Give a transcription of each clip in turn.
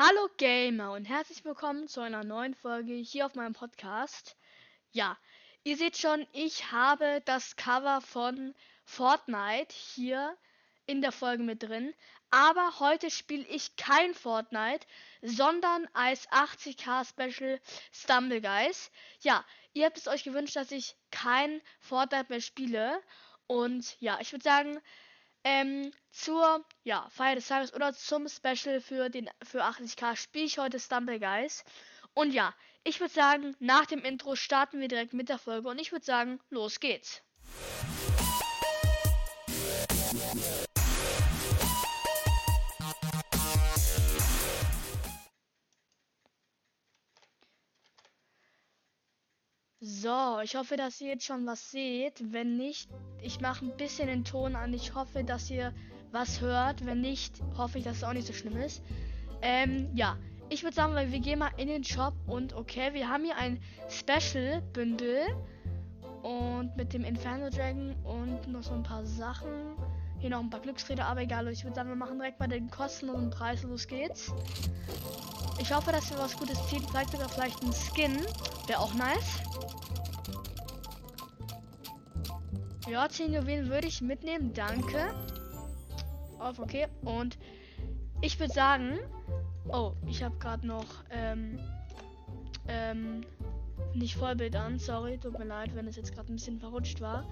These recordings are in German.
Hallo Gamer und herzlich willkommen zu einer neuen Folge hier auf meinem Podcast. Ja, ihr seht schon, ich habe das Cover von Fortnite hier in der Folge mit drin. Aber heute spiele ich kein Fortnite, sondern als 80k Special Stumble Guys. Ja, ihr habt es euch gewünscht, dass ich kein Fortnite mehr spiele. Und ja, ich würde sagen, ähm, zur ja, Feier des Tages oder zum Special für den für 80k spiele ich heute Stumble Guys. Und ja, ich würde sagen, nach dem Intro starten wir direkt mit der Folge und ich würde sagen, los geht's. So, ich hoffe, dass ihr jetzt schon was seht. Wenn nicht, ich mache ein bisschen den Ton an. Ich hoffe, dass ihr was hört. Wenn nicht, hoffe ich, dass es auch nicht so schlimm ist. Ähm, ja. Ich würde sagen, wir gehen mal in den Shop und okay, wir haben hier ein Special-Bündel und mit dem Inferno Dragon und noch so ein paar Sachen. Hier noch ein paar Glücksräder, aber egal. Ich würde sagen, wir machen direkt mal den kostenlosen Preis. Los geht's. Ich hoffe, dass wir was Gutes ziehen. Vielleicht sogar vielleicht ein Skin. Wäre auch nice. Ja, 10 Juwelen würde ich mitnehmen. Danke. Auf, okay. Und ich würde sagen. Oh, ich habe gerade noch. Ähm, ähm, nicht Vollbild an. Sorry, tut mir leid, wenn es jetzt gerade ein bisschen verrutscht war.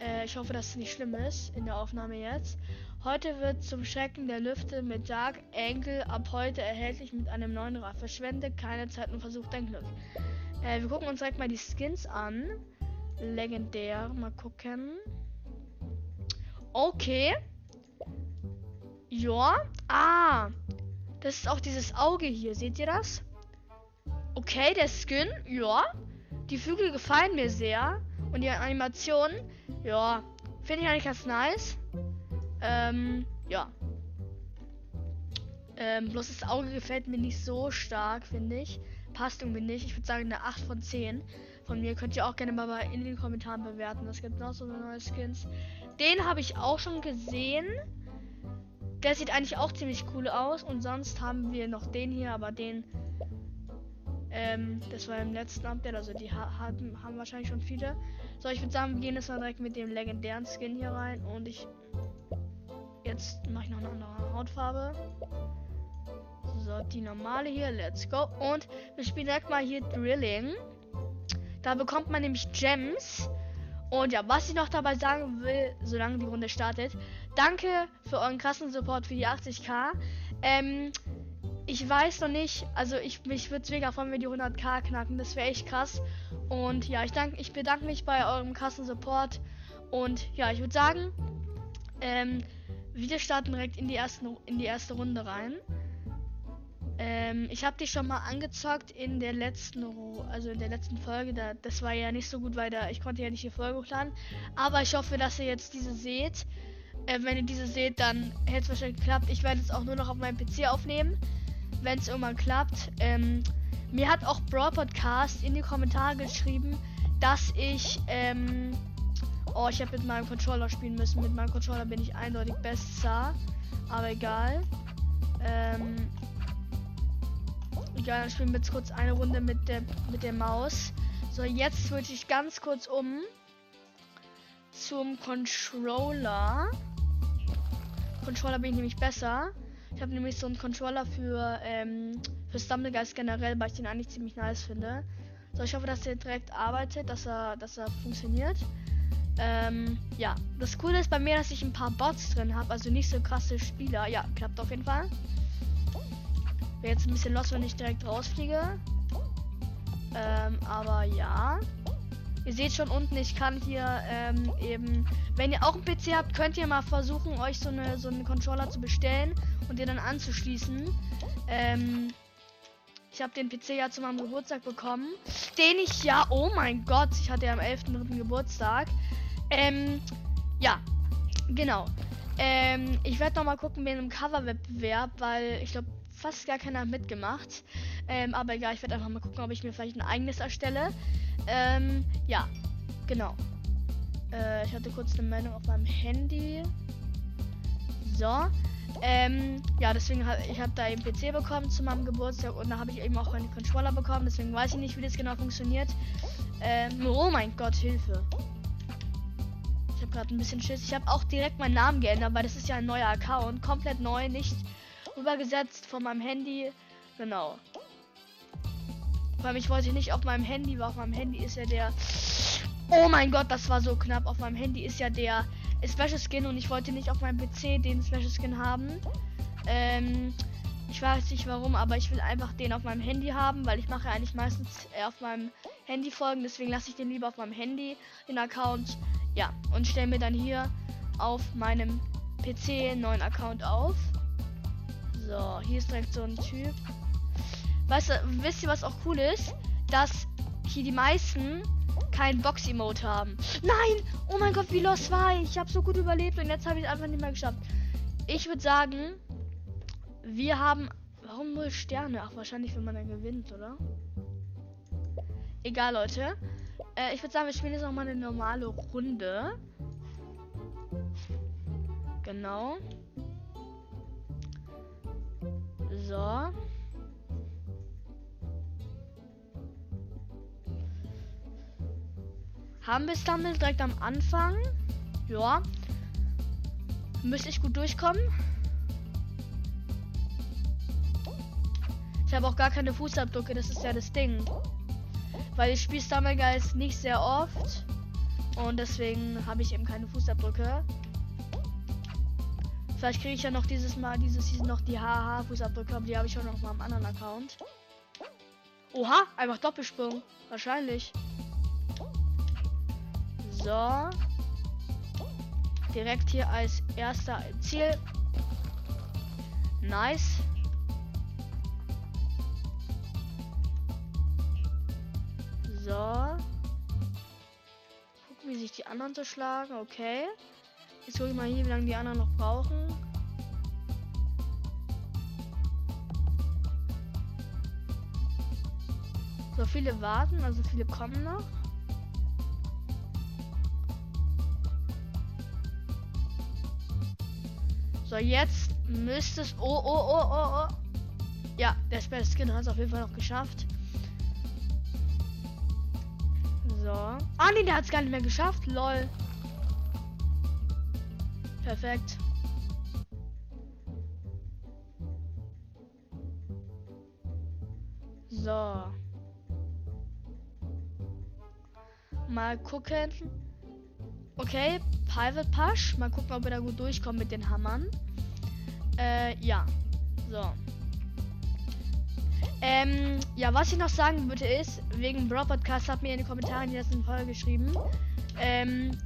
Äh, ich hoffe, dass es nicht schlimm ist in der Aufnahme jetzt. Heute wird zum Schrecken der Lüfte mit Dark Angle ab heute erhältlich mit einem neuen Rad. Verschwende keine Zeit und versuch dein Glück. Äh, wir gucken uns direkt mal die Skins an. Legendär. Mal gucken. Okay. Ja. Ah. Das ist auch dieses Auge hier. Seht ihr das? Okay, der Skin. Ja. Die Flügel gefallen mir sehr. Und die Animation, ja, finde ich eigentlich ganz nice. Ähm, ja. Ähm, bloß das Auge gefällt mir nicht so stark, finde ich. Passt irgendwie nicht. Ich würde sagen eine 8 von 10. Von mir könnt ihr auch gerne mal in den Kommentaren bewerten. Das gibt noch so neue Skins. Den habe ich auch schon gesehen. Der sieht eigentlich auch ziemlich cool aus. Und sonst haben wir noch den hier, aber den ähm, das war im letzten Update, also die ha haben, haben wahrscheinlich schon viele. So, ich würde sagen, wir gehen jetzt mal direkt mit dem legendären Skin hier rein und ich. Jetzt mache ich noch eine andere Hautfarbe. So, die normale hier, let's go. Und wir spielen direkt mal hier Drilling. Da bekommt man nämlich Gems. Und ja, was ich noch dabei sagen will, solange die Runde startet, danke für euren krassen Support für die 80k. Ähm, ich weiß noch nicht, also ich mich würde es mega freuen, wenn wir die 100k knacken. Das wäre echt krass. Und ja, ich danke, ich bedanke mich bei eurem krassen Support. Und ja, ich würde sagen, ähm, wir starten direkt in die ersten, in die erste Runde rein. Ähm, ich habe dich schon mal angezockt in der letzten, also in der letzten Folge. Da, das war ja nicht so gut, weil da ich konnte ja nicht die Folge hochladen. Aber ich hoffe, dass ihr jetzt diese seht. Äh, wenn ihr diese seht, dann hätte es wahrscheinlich geklappt. Ich werde es auch nur noch auf meinem PC aufnehmen wenn es irgendwann klappt. Ähm, mir hat auch Brawl Podcast in die Kommentare geschrieben, dass ich, ähm, oh, ich habe mit meinem Controller spielen müssen. Mit meinem Controller bin ich eindeutig besser, aber egal. Ähm, egal, dann spielen wir jetzt kurz eine Runde mit der, mit der Maus. So, jetzt switche ich ganz kurz um zum Controller. Controller bin ich nämlich besser. Ich habe nämlich so einen Controller für, ähm, für Stumblegeist generell, weil ich den eigentlich ziemlich nice finde. So, ich hoffe, dass der direkt arbeitet, dass er, dass er funktioniert. Ähm, ja, das Coole ist bei mir, dass ich ein paar Bots drin habe, also nicht so krasse Spieler. Ja, klappt auf jeden Fall. Wäre jetzt ein bisschen los, wenn ich direkt rausfliege. Ähm, aber ja. Ihr seht schon unten, ich kann hier ähm, eben, wenn ihr auch einen PC habt, könnt ihr mal versuchen, euch so eine so einen Controller zu bestellen und den dann anzuschließen. Ähm, ich habe den PC ja zu meinem Geburtstag bekommen, den ich ja, oh mein Gott, ich hatte ja am 11.3. Geburtstag. Ähm, ja, genau. Ähm, ich werde noch mal gucken mit einem Coverwettbewerb, weil ich glaube, fast gar keiner mitgemacht. Ähm, aber egal, ich werde einfach mal gucken, ob ich mir vielleicht ein eigenes erstelle. Ähm, ja, genau. Äh, ich hatte kurz eine Meldung auf meinem Handy. So. Ähm, ja, deswegen habe ich habe da eben PC bekommen zu meinem Geburtstag und da habe ich eben auch einen Controller bekommen. Deswegen weiß ich nicht, wie das genau funktioniert. Ähm, oh mein Gott, Hilfe. Ich gerade ein bisschen Schiss. Ich habe auch direkt meinen Namen geändert, weil das ist ja ein neuer Account. Komplett neu, nicht rübergesetzt von meinem Handy. Genau. Weil ich wollte nicht auf meinem Handy, weil auf meinem Handy ist ja der. Oh mein Gott, das war so knapp. Auf meinem Handy ist ja der Special Skin und ich wollte nicht auf meinem PC den Special Skin haben. Ähm, ich weiß nicht warum, aber ich will einfach den auf meinem Handy haben, weil ich mache eigentlich meistens äh, auf meinem Handy folgen. Deswegen lasse ich den lieber auf meinem Handy, den Account. Ja, und stelle mir dann hier auf meinem PC einen neuen Account auf. So, hier ist direkt so ein Typ. Weißt du, wisst ihr, was auch cool ist? Dass hier die meisten kein Box-Emote haben. Nein! Oh mein Gott, wie los war ich? Ich habe so gut überlebt und jetzt habe ich es einfach nicht mehr geschafft. Ich würde sagen, wir haben. Warum null Sterne? Ach, wahrscheinlich, wenn man dann gewinnt, oder? Egal, Leute. Äh, ich würde sagen, wir spielen jetzt noch mal eine normale Runde. Genau. So. Haben wir Stumble direkt am Anfang? Ja. Müsste ich gut durchkommen. Ich habe auch gar keine Fußabdrücke, das ist ja das Ding. Weil ich spiele Stummelgeist nicht sehr oft. Und deswegen habe ich eben keine Fußabdrücke. Vielleicht kriege ich ja noch dieses Mal, dieses Season noch die HH-Fußabdrücke, aber die habe ich auch noch mal am anderen Account. Oha, einfach Doppelsprung. Wahrscheinlich. So. Direkt hier als erster Ziel. Nice. So. Gucken, wie sich die anderen so schlagen. Okay. Jetzt gucke ich mal hier, wie lange die anderen noch brauchen. So viele warten, also viele kommen noch. So, jetzt müsste es. Oh, oh, oh, oh, oh. Ja, der Special Skin hat es auf jeden Fall noch geschafft. So. Ah, nee, der hat es gar nicht mehr geschafft. Lol. Perfekt. So. Mal gucken. Okay, Private Push. Mal gucken, ob wir da gut durchkommen mit den Hammern. Äh, ja. So. Ähm, ja, was ich noch sagen würde ist, wegen Bro Podcast hat mir in den Kommentaren die letzten Folge geschrieben, ähm,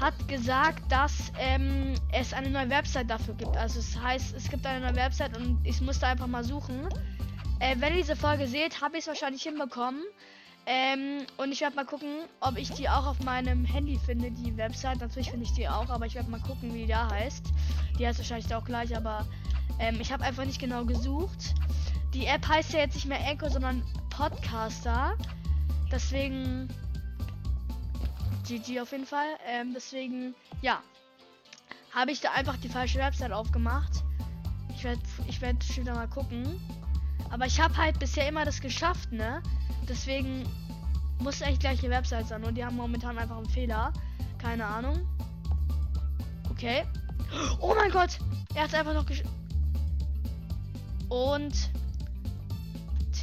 hat gesagt, dass ähm, es eine neue Website dafür gibt. Also es heißt, es gibt eine neue Website und ich musste einfach mal suchen. Äh, wenn ihr diese Folge seht, habe ich es wahrscheinlich hinbekommen. Ähm, und ich werde mal gucken, ob ich die auch auf meinem Handy finde, die Website. Natürlich finde ich die auch, aber ich werde mal gucken, wie die da heißt. Die heißt wahrscheinlich auch gleich, aber ähm, ich habe einfach nicht genau gesucht. Die App heißt ja jetzt nicht mehr Echo, sondern Podcaster. Deswegen GG auf jeden Fall. Ähm, deswegen, ja, habe ich da einfach die falsche Website aufgemacht. Ich werde ich werd später mal gucken. Aber ich habe halt bisher immer das geschafft, ne? Deswegen muss echt gleiche Website sein. Und die haben momentan einfach einen Fehler. Keine Ahnung. Okay. Oh mein Gott! Er hat einfach noch gesch... Und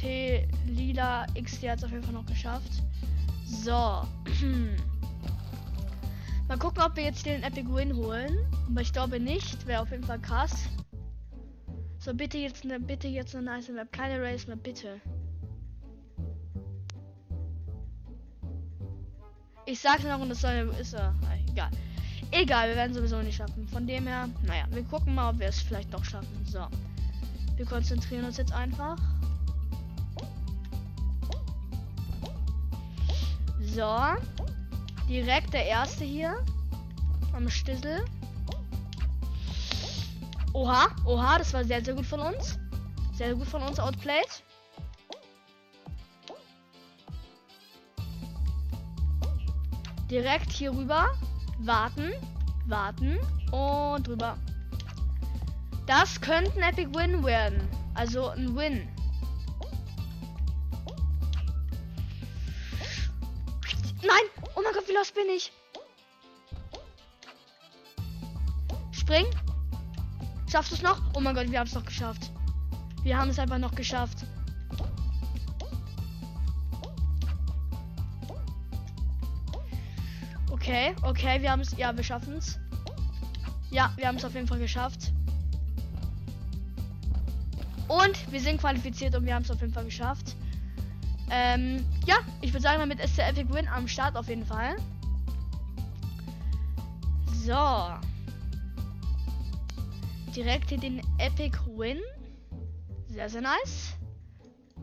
T Lila XD hat es auf jeden Fall noch geschafft. So. Mal gucken, ob wir jetzt den Epic Win holen. Aber ich glaube nicht. Wäre auf jeden Fall krass. So, bitte jetzt eine, bitte jetzt eine nice Map. Keine Race mehr, bitte. Ich sag's noch und das soll, ist er. Äh, egal. Egal, wir werden sowieso nicht schaffen. Von dem her, naja, wir gucken mal, ob wir es vielleicht doch schaffen. So. Wir konzentrieren uns jetzt einfach. So. Direkt der erste hier. Am Stissel. Oha, oha, das war sehr, sehr gut von uns. Sehr gut von uns outplayed. Direkt hier rüber. Warten. Warten. Und drüber. Das könnte ein Epic Win werden. Also ein Win. Nein! Oh mein Gott, wie los bin ich? Spring. Schaffst du es noch? Oh mein Gott, wir haben es noch geschafft. Wir haben es einfach noch geschafft. Okay, okay, wir haben es. Ja, wir schaffen es. Ja, wir haben es auf jeden Fall geschafft. Und wir sind qualifiziert und wir haben es auf jeden Fall geschafft. Ähm, ja, ich würde sagen, damit ist der Epic Win am Start auf jeden Fall. So. Direkt hier den Epic Win. Sehr, sehr nice.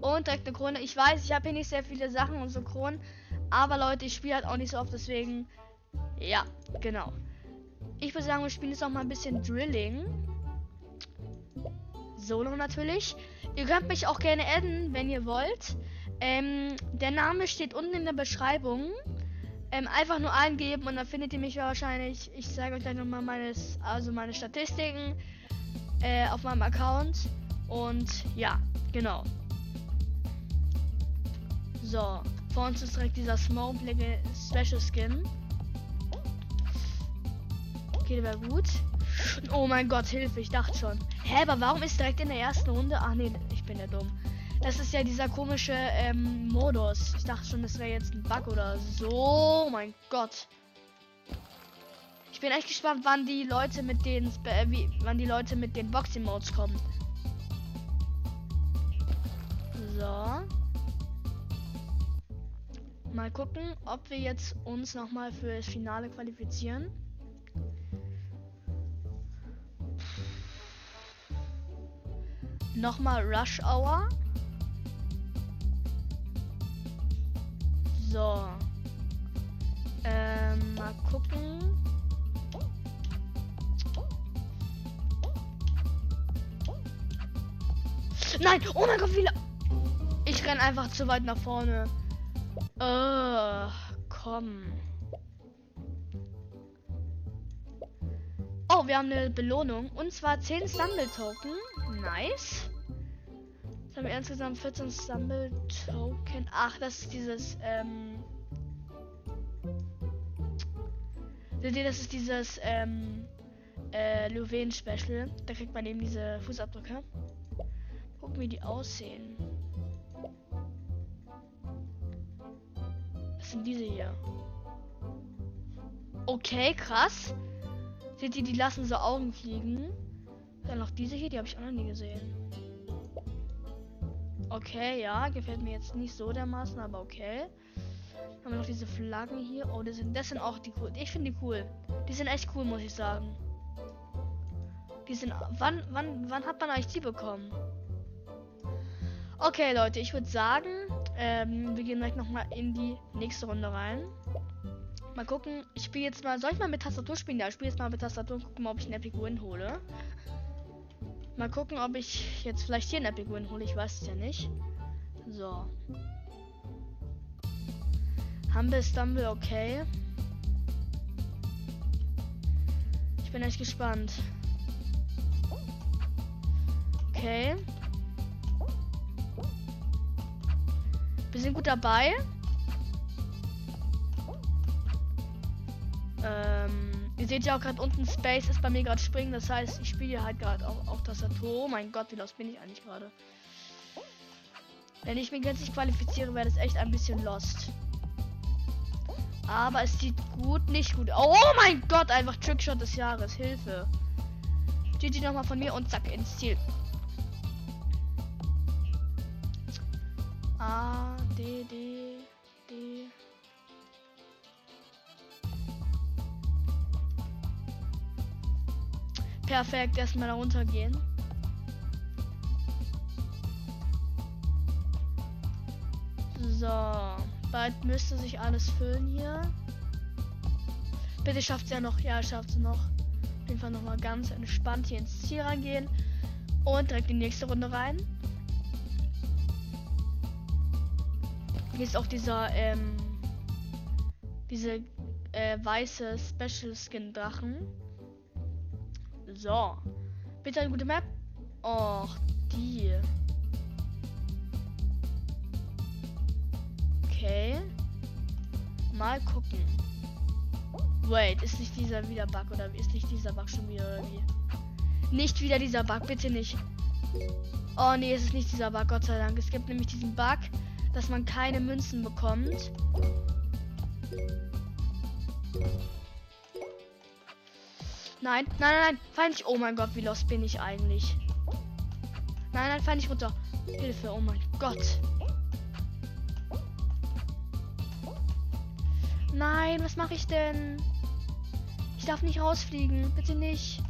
Und direkt eine Krone. Ich weiß, ich habe hier nicht sehr viele Sachen und so Kronen. Aber Leute, ich spiele halt auch nicht so oft, deswegen. Ja, genau. Ich würde sagen, wir spielen jetzt auch mal ein bisschen Drilling. Solo natürlich. Ihr könnt mich auch gerne adden, wenn ihr wollt. Ähm, der Name steht unten in der Beschreibung. Ähm, einfach nur eingeben und dann findet ihr mich wahrscheinlich. Ich zeige euch gleich nochmal meines, also meine Statistiken äh, auf meinem Account. Und ja, genau. So, vor uns ist direkt dieser Smoke Special Skin. Okay, der wäre gut. Oh mein Gott, Hilfe, ich dachte schon. Hä, aber warum ist direkt in der ersten Runde? Ach nee, ich bin ja dumm. Das ist ja dieser komische ähm, Modus. Ich dachte schon, das wäre jetzt ein Bug oder so. Oh mein Gott. Ich bin echt gespannt, wann die Leute mit den äh, wie, wann die Leute mit den Boxing Modes kommen. So. Mal gucken, ob wir jetzt uns noch mal für das Finale qualifizieren. Nochmal Rush Hour. So. Ähm, mal gucken. Nein! Oh mein Gott, wie Ich renn einfach zu weit nach vorne. Äh, komm. Oh, wir haben eine Belohnung. Und zwar 10 Stumble Token. Nice. Haben insgesamt 14 Stumble Token. Ach, das ist dieses, ähm. Seht ihr, das ist dieses, ähm, äh, Louvain Special. Da kriegt man eben diese Fußabdrücke. Gucken, wie die aussehen. Das sind diese hier. Okay, krass. Seht ihr, die lassen so Augen fliegen. Dann noch diese hier, die habe ich auch noch nie gesehen. Okay, ja, gefällt mir jetzt nicht so dermaßen, aber okay. Haben wir noch diese Flaggen hier. Oh, das sind, das sind auch die cool. Ich finde die cool. Die sind echt cool, muss ich sagen. Die sind. Wann, wann, wann hat man eigentlich die bekommen? Okay, Leute, ich würde sagen, ähm, wir gehen gleich nochmal in die nächste Runde rein. Mal gucken. Ich spiele jetzt mal. Soll ich mal mit Tastatur spielen? Ja, ich spiele jetzt mal mit Tastatur und gucken ob ich einen Epic Win hole. Mal gucken, ob ich jetzt vielleicht hier einen Epic Win hole. Ich weiß es ja nicht. So. Humble Stumble, okay. Ich bin echt gespannt. Okay. Wir sind gut dabei. Ähm, ihr seht ja auch gerade unten Space ist bei mir gerade springen. Das heißt, ich spiele halt gerade auch auf Tastatur. Oh mein Gott, wie los bin ich eigentlich gerade? Wenn ich mich ganz nicht qualifiziere, wäre das echt ein bisschen lost. Aber es sieht gut, nicht gut. Oh mein Gott, einfach Trickshot des Jahres. Hilfe. GG nochmal von mir und zack ins Ziel. A, D, D, D. Perfekt, erstmal da runtergehen. So, bald müsste sich alles füllen hier. Bitte schafft es ja noch. Ja, schafft es noch. Auf jeden Fall nochmal ganz entspannt hier ins Ziel reingehen. Und direkt die nächste Runde rein. Hier ist auch dieser, ähm, diese äh, weiße Special Skin Drachen. So. Bitte eine gute Map. Och, die. Okay. Mal gucken. Wait, ist nicht dieser wieder Bug oder ist nicht dieser Bug schon wieder oder wie? Nicht wieder dieser Bug, bitte nicht. Oh nee, es ist nicht dieser Bug, Gott sei Dank. Es gibt nämlich diesen Bug, dass man keine Münzen bekommt. Nein, nein, nein, fall nicht. Oh mein Gott, wie los bin ich eigentlich? Nein, nein, fall nicht runter. Hilfe, oh mein Gott. Nein, was mache ich denn? Ich darf nicht rausfliegen. Bitte nicht.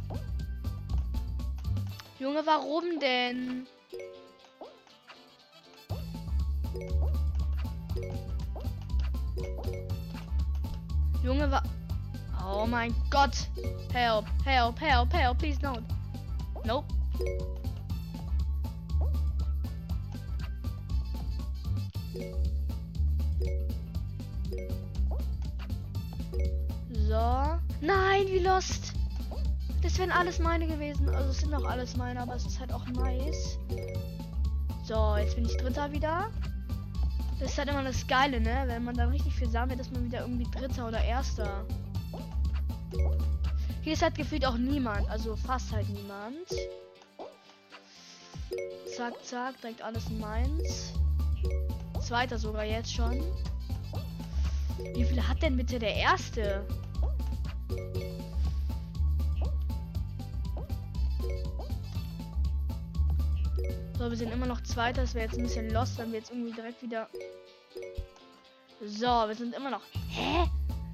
Junge, warum denn? Junge, wa... Oh mein Gott. Help, help, help, help. Please don't. Nope. So. Nein, wie lost. Das wären alles meine gewesen. Also es sind auch alles meine, aber es ist halt auch nice. So, jetzt bin ich Dritter wieder. Das ist halt immer das Geile, ne? Wenn man dann richtig viel sammelt, ist man wieder irgendwie Dritter oder Erster. Hier ist halt gefühlt auch niemand. Also fast halt niemand. Zack, zack, direkt alles meins. Zweiter sogar jetzt schon. Wie viele hat denn bitte der Erste? So, wir sind immer noch Zweiter. Das wäre jetzt ein bisschen lost, wenn wir jetzt irgendwie direkt wieder... So, wir sind immer noch... Hä?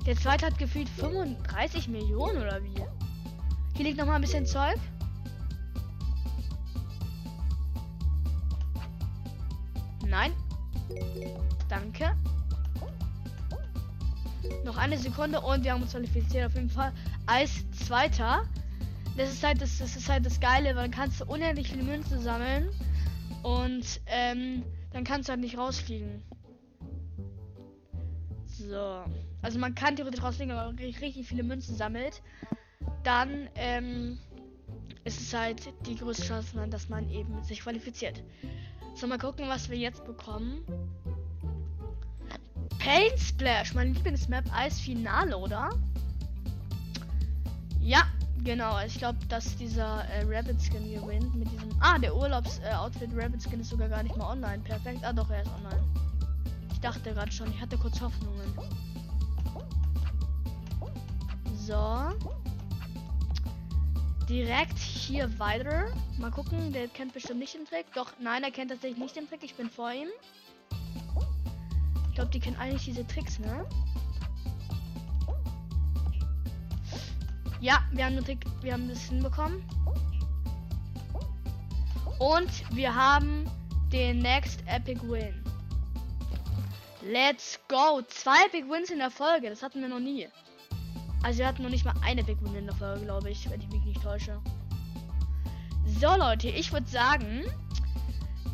Der Zweite hat gefühlt 35 Millionen oder wie? Hier liegt noch mal ein bisschen Zeug. Nein. Danke. Noch eine Sekunde und wir haben uns qualifiziert auf jeden Fall als Zweiter. Das ist halt das, das ist halt das Geile, weil dann kannst du unendlich viele Münzen sammeln. Und ähm, dann kannst du halt nicht rausfliegen. So. Also man kann theoretisch rausfliegen, aber wenn man richtig viele Münzen sammelt, dann ähm, ist es halt die größte Chance, dass man eben sich qualifiziert. So, mal gucken, was wir jetzt bekommen. Paint Splash, mein Lieblingsmap als Finale, oder? Ja, Genau, ich glaube, dass dieser äh, Rabbit Skin gewinnt mit diesem. Ah, der Urlaubs-Outfit äh, Rabbit Skin ist sogar gar nicht mal online. Perfekt. Ah, doch, er ist online. Ich dachte gerade schon, ich hatte kurz Hoffnungen. So. Direkt hier weiter. Mal gucken, der kennt bestimmt nicht den Trick. Doch, nein, er kennt tatsächlich nicht den Trick. Ich bin vor ihm. Ich glaube, die kennen eigentlich diese Tricks, ne? Ja, wir haben, Trick, wir haben das hinbekommen. Und wir haben den Next Epic Win. Let's go. Zwei Epic Wins in der Folge. Das hatten wir noch nie. Also wir hatten noch nicht mal eine Epic Win in der Folge, glaube ich, wenn ich mich nicht täusche. So Leute, ich würde sagen,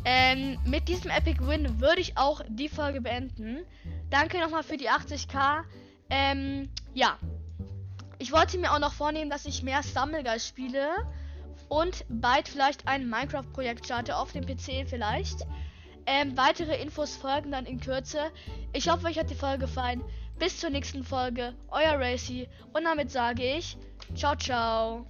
ähm, mit diesem Epic Win würde ich auch die Folge beenden. Danke nochmal für die 80k. Ähm, ja, ich wollte mir auch noch vornehmen, dass ich mehr Stumbleguys spiele und bald vielleicht ein Minecraft-Projekt starte auf dem PC vielleicht. Ähm, weitere Infos folgen dann in Kürze. Ich hoffe, euch hat die Folge gefallen. Bis zur nächsten Folge. Euer Racy. Und damit sage ich, ciao, ciao.